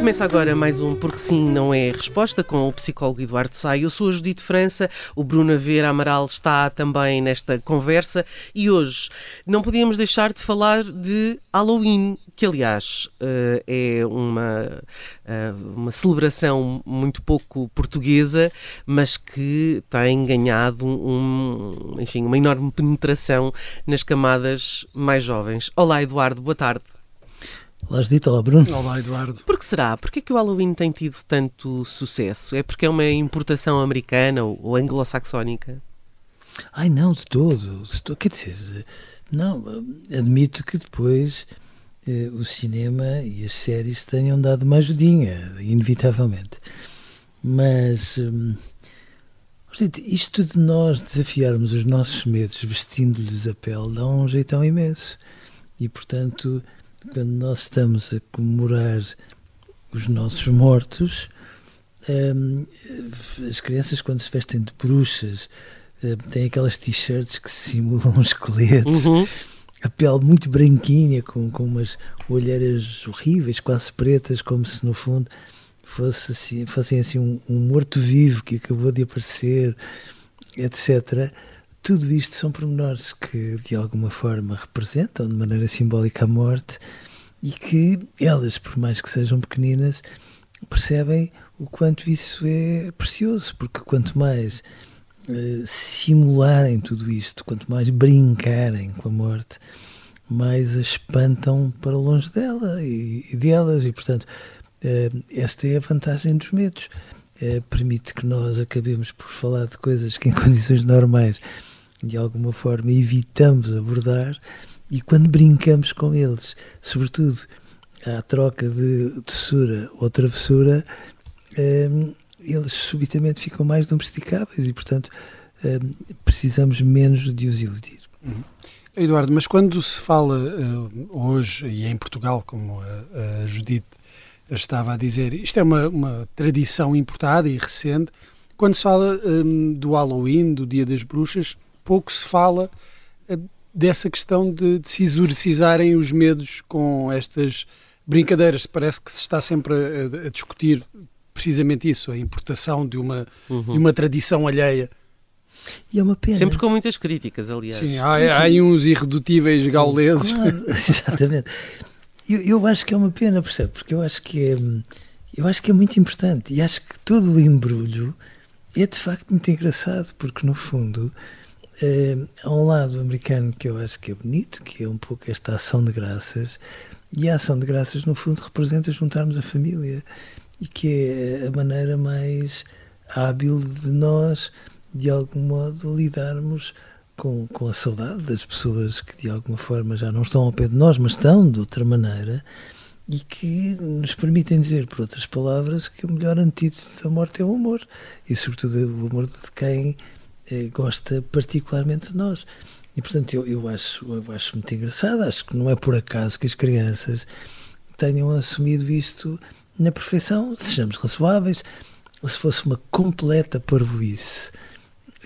Começa agora mais um Porque Sim Não É Resposta com o psicólogo Eduardo Sá. Eu sou a Judite França, o Bruno Aveira Amaral está também nesta conversa e hoje não podíamos deixar de falar de Halloween, que aliás eh, é uma, eh, uma celebração muito pouco portuguesa, mas que tem ganhado um, enfim, uma enorme penetração nas camadas mais jovens. Olá Eduardo, boa tarde. Olá, Judito. Olá, Bruno. Olá, Eduardo. Por que será? Por que, é que o Halloween tem tido tanto sucesso? É porque é uma importação americana ou, ou anglo-saxónica? Ai, não, de todo, de todo. Quer dizer, não, admito que depois eh, o cinema e as séries tenham dado uma ajudinha, inevitavelmente. Mas hum, isto de nós desafiarmos os nossos medos vestindo-lhes a pele dá um jeitão imenso. E, portanto, quando nós estamos a comemorar os nossos mortos, um, as crianças, quando se vestem de bruxas, um, têm aquelas t-shirts que simulam um esqueleto, uhum. a pele muito branquinha, com, com umas olheiras horríveis, quase pretas, como se no fundo fosse assim, fossem assim um, um morto-vivo que acabou de aparecer, etc tudo isto são pormenores que de alguma forma representam de maneira simbólica a morte e que elas, por mais que sejam pequeninas, percebem o quanto isso é precioso, porque quanto mais uh, simularem tudo isto, quanto mais brincarem com a morte, mais a espantam para longe dela e, e delas, e portanto, uh, esta é a vantagem dos medos. Uh, permite que nós acabemos por falar de coisas que em condições normais de alguma forma evitamos abordar e quando brincamos com eles, sobretudo à troca de tesoura ou travessura, um, eles subitamente ficam mais domesticáveis e, portanto, um, precisamos menos de os iludir. Uhum. Eduardo, mas quando se fala uh, hoje, e em Portugal, como a, Judite estava a dizer, isto é uma, uma tradição importada e recente, quando se fala um, do Halloween, do Dia das Bruxas, pouco se fala eh, dessa questão de, de, se exorcizarem os medos com estas brincadeiras. Parece que se está sempre a, a discutir precisamente isso, a importação de uma, uhum. de uma tradição alheia. E é uma pena. Sempre com muitas críticas, aliás. Sim, há, há aí uns irredutíveis Sim, gauleses. Claro, exatamente. Eu, eu acho que é uma pena, percebe? Porque eu acho que é, eu acho que é muito importante e acho que todo o embrulho é de facto muito engraçado, porque no fundo Uh, há um lado americano que eu acho que é bonito, que é um pouco esta ação de graças, e a ação de graças, no fundo, representa juntarmos a família, e que é a maneira mais hábil de nós, de algum modo, lidarmos com, com a saudade das pessoas que, de alguma forma, já não estão ao pé de nós, mas estão de outra maneira, e que nos permitem dizer, por outras palavras, que o melhor antídoto da morte é o amor, e, sobretudo, o amor de quem gosta particularmente de nós. E, portanto, eu, eu, acho, eu acho muito engraçado, acho que não é por acaso que as crianças tenham assumido isto na perfeição, sejamos razoáveis, se fosse uma completa parvoíce,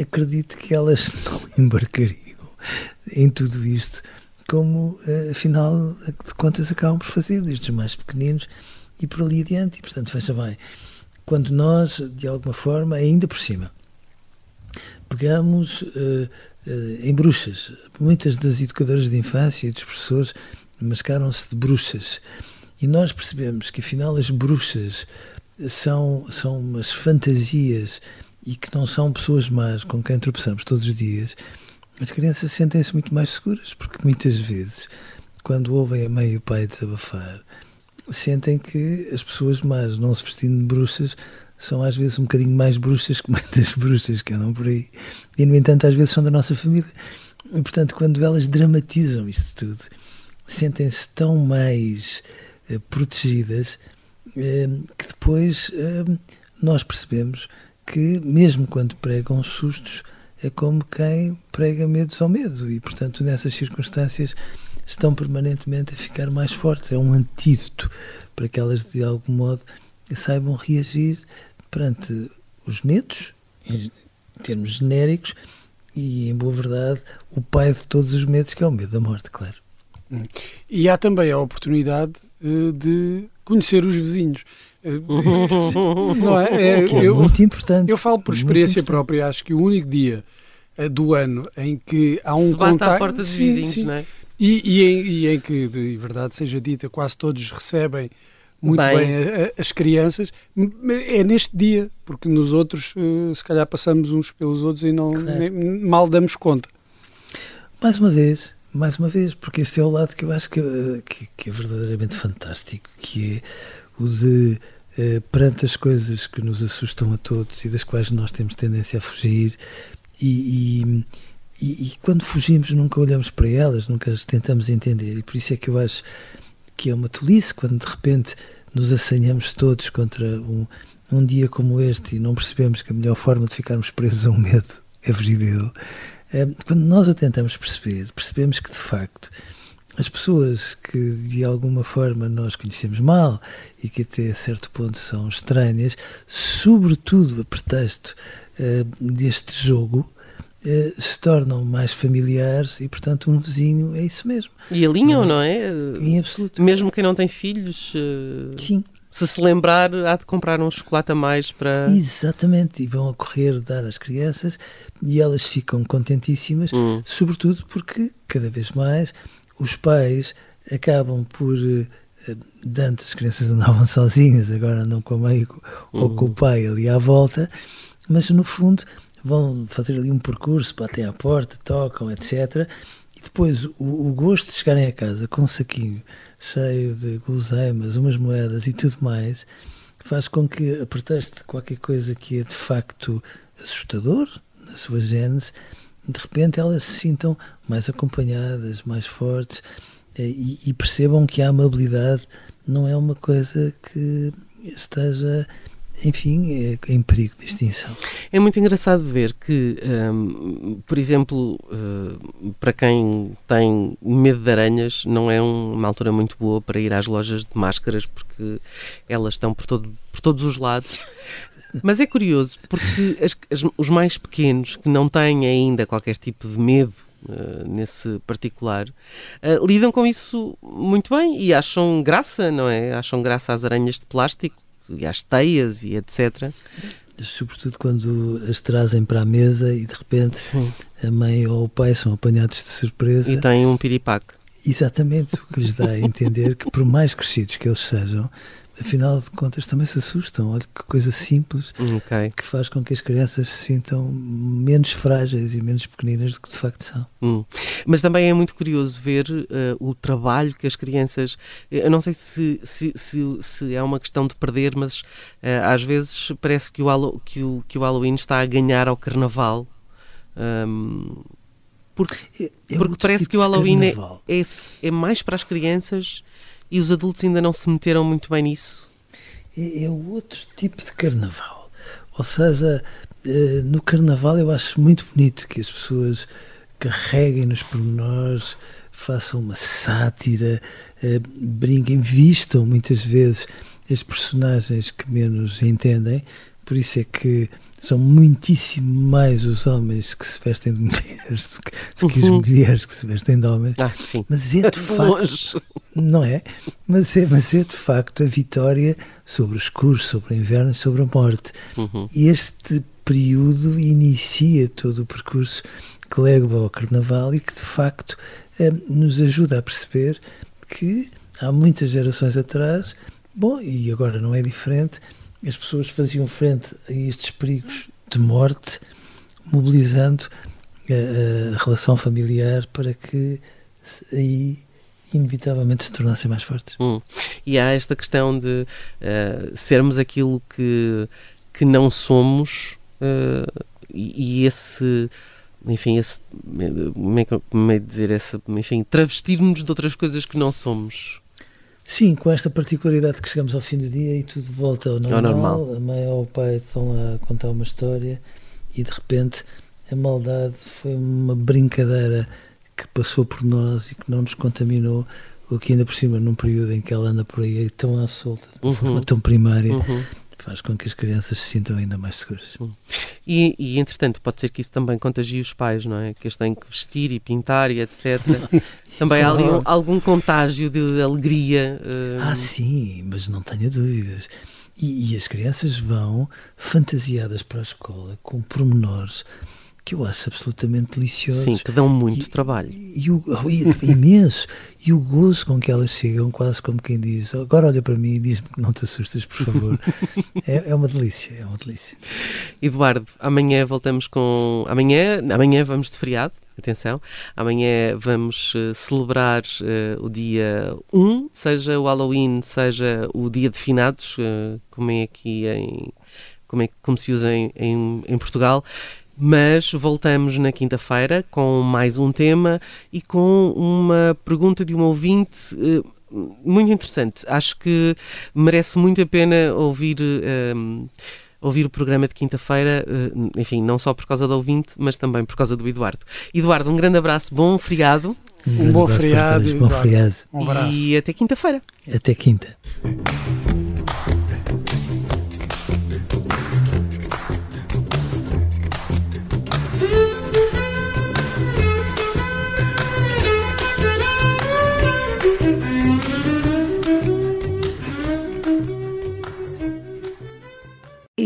acredito que elas não embarcariam em tudo isto, como eh, afinal de contas acabam por fazer, desde os mais pequeninos e por ali adiante. E, portanto, veja bem, quando nós, de alguma forma, ainda por cima, pegamos uh, uh, em bruxas. Muitas das educadoras de infância e dos professores mascaram-se de bruxas. E nós percebemos que, afinal, as bruxas são, são umas fantasias e que não são pessoas más com quem tropeçamos todos os dias. As crianças sentem-se muito mais seguras, porque muitas vezes, quando ouvem a mãe e o pai desabafar, sentem que as pessoas más, não se vestindo de bruxas, são às vezes um bocadinho mais bruxas que muitas bruxas que andam por aí. E, no entanto, às vezes são da nossa família. E, portanto, quando elas dramatizam isto tudo, sentem-se tão mais eh, protegidas eh, que depois eh, nós percebemos que, mesmo quando pregam sustos, é como quem prega medos ao medo. E, portanto, nessas circunstâncias estão permanentemente a ficar mais fortes. É um antídoto para que elas, de algum modo, saibam reagir perante os medos, em termos genéricos, e, em boa verdade, o pai de todos os medos, que é o medo da morte, claro. Hum. E há também a oportunidade uh, de conhecer os vizinhos. Uh, não é? é, é eu, muito importante. Eu falo por experiência própria, acho que o único dia uh, do ano em que há um Se contacto. à porta dos sim, vizinhos, sim. não é? E, e, em, e, em, que, de verdade seja dita, quase todos recebem muito bem, bem as crianças. É neste dia, porque nos outros, uh, se calhar, passamos uns pelos outros e não claro. nem, mal damos conta. Mais uma vez, mais uma vez, porque este é o lado que eu acho que, eh, que, que é verdadeiramente fantástico, que é o de, uh, perante as coisas que nos assustam a todos e das quais nós temos tendência a fugir, e, e e, e, quando fugimos nunca olhamos para elas, nunca as tentamos entender. E por isso é que eu acho que é uma tolice quando de repente nos assanhamos todos contra um, um dia como este e não percebemos que a melhor forma de ficarmos presos a um medo é fugir dele. É, quando nós o tentamos perceber, percebemos que de facto as pessoas que de alguma forma nós conhecemos mal e que até a certo ponto são estranhas, sobretudo a pretexto uh, deste jogo, eh, se tornam mais familiares e, portanto, um vizinho é isso mesmo. E alinham, não é? Não é? Em absoluto. Mesmo quem não tem filhos. Uh... Sim. Se se lembrar, há de comprar um chocolate a mais para. Exatamente, e vão a correr dar às crianças e elas ficam contentíssimas, hum. sobretudo porque cada vez mais os pais acabam por. Uh, antes as crianças andavam sozinhas, agora andam com a mãe ou com o hum. pai ali à volta, mas no fundo vão fazer ali um percurso, batem à porta, tocam, etc. E depois o, o gosto de chegarem a casa com um saquinho cheio de guloseimas, umas moedas e tudo mais, faz com que, a pretexto de qualquer coisa que é de facto assustador na sua gênese, de repente elas se sintam mais acompanhadas, mais fortes eh, e, e percebam que a amabilidade não é uma coisa que esteja enfim, é em perigo de extinção. É muito engraçado ver que, um, por exemplo, uh, para quem tem medo de aranhas, não é uma altura muito boa para ir às lojas de máscaras, porque elas estão por, todo, por todos os lados. Mas é curioso, porque as, as, os mais pequenos, que não têm ainda qualquer tipo de medo Uh, nesse particular, uh, lidam com isso muito bem e acham graça, não é? Acham graça às aranhas de plástico e às teias e etc. Sobretudo quando as trazem para a mesa e de repente Sim. a mãe ou o pai são apanhados de surpresa. E têm um piripaque. Exatamente, o que lhes dá a entender que, por mais crescidos que eles sejam, afinal de contas também se assustam. Olha que coisa simples okay. que faz com que as crianças se sintam menos frágeis e menos pequeninas do que de facto são. Hum. Mas também é muito curioso ver uh, o trabalho que as crianças. Eu não sei se, se, se, se é uma questão de perder, mas uh, às vezes parece que o, que, o, que o Halloween está a ganhar ao carnaval. Um, porque, é, é porque parece tipo que o Halloween é, é, é mais para as crianças e os adultos ainda não se meteram muito bem nisso? É, é outro tipo de carnaval. Ou seja, eh, no carnaval eu acho muito bonito que as pessoas carreguem nos pormenores, façam uma sátira, eh, brinquem, vistam muitas vezes as personagens que menos entendem. Por isso é que são muitíssimo mais os homens que se vestem de mulheres do que, as uhum. mulheres que se vestem de homens. Ah, mas é de facto, não é? Mas é, mas é de facto a vitória sobre o escuro, sobre o inverno e sobre a morte. Uhum. Este período inicia todo o percurso que leva ao carnaval e que de facto eh, nos ajuda a perceber que há muitas gerações atrás, bom, e agora não é diferente, as pessoas faziam frente a estes perigos de morte, mobilizando a, a relação familiar para que aí inevitavelmente se tornassem mais fortes. Hum. E há esta questão de uh, sermos aquilo que, que não somos uh, e, e, esse enfim, esse, como é que como é dizer, essa, enfim, travestirmos de outras coisas que não somos. Sim, com esta particularidade que chegamos ao fim do dia e tudo volta ao normal, ao normal. a mãe ou o pai estão lá a contar uma história e de repente a maldade foi uma brincadeira que passou por nós e que não nos contaminou, o que ainda por cima num período em que ela anda por aí tão à solta, de uma uhum. forma tão primária, uhum faz com que as crianças se sintam ainda mais seguras. E, e, entretanto, pode ser que isso também contagie os pais, não é? Que eles têm que vestir e pintar e etc. também há ali um, algum contágio de alegria. Uh... Ah, sim, mas não tenha dúvidas. E, e, as crianças vão fantasiadas para a escola com pormenores que eu acho absolutamente deliciosos. Sim, que dão muito e, trabalho. E, o, e, imenso. E o gozo com que elas chegam, quase como quem diz: agora olha para mim e diz-me que não te assustas, por favor. é, é, uma delícia, é uma delícia. Eduardo, amanhã voltamos com. Amanhã, amanhã vamos de feriado. Atenção, amanhã vamos uh, celebrar uh, o dia 1, seja o Halloween, seja o dia de finados, uh, como é aqui em. Como, é, como se usa em, em, em Portugal. Mas voltamos na quinta-feira com mais um tema e com uma pergunta de um ouvinte eh, muito interessante. Acho que merece muito a pena ouvir. Um, eh, ouvir o programa de quinta-feira, eh, enfim, não só por causa do ouvinte, mas também por causa do Eduardo. Eduardo, um grande abraço, bom feriado. Um, um bom feriado, bom feriado. Um abraço. E até quinta-feira. Até quinta.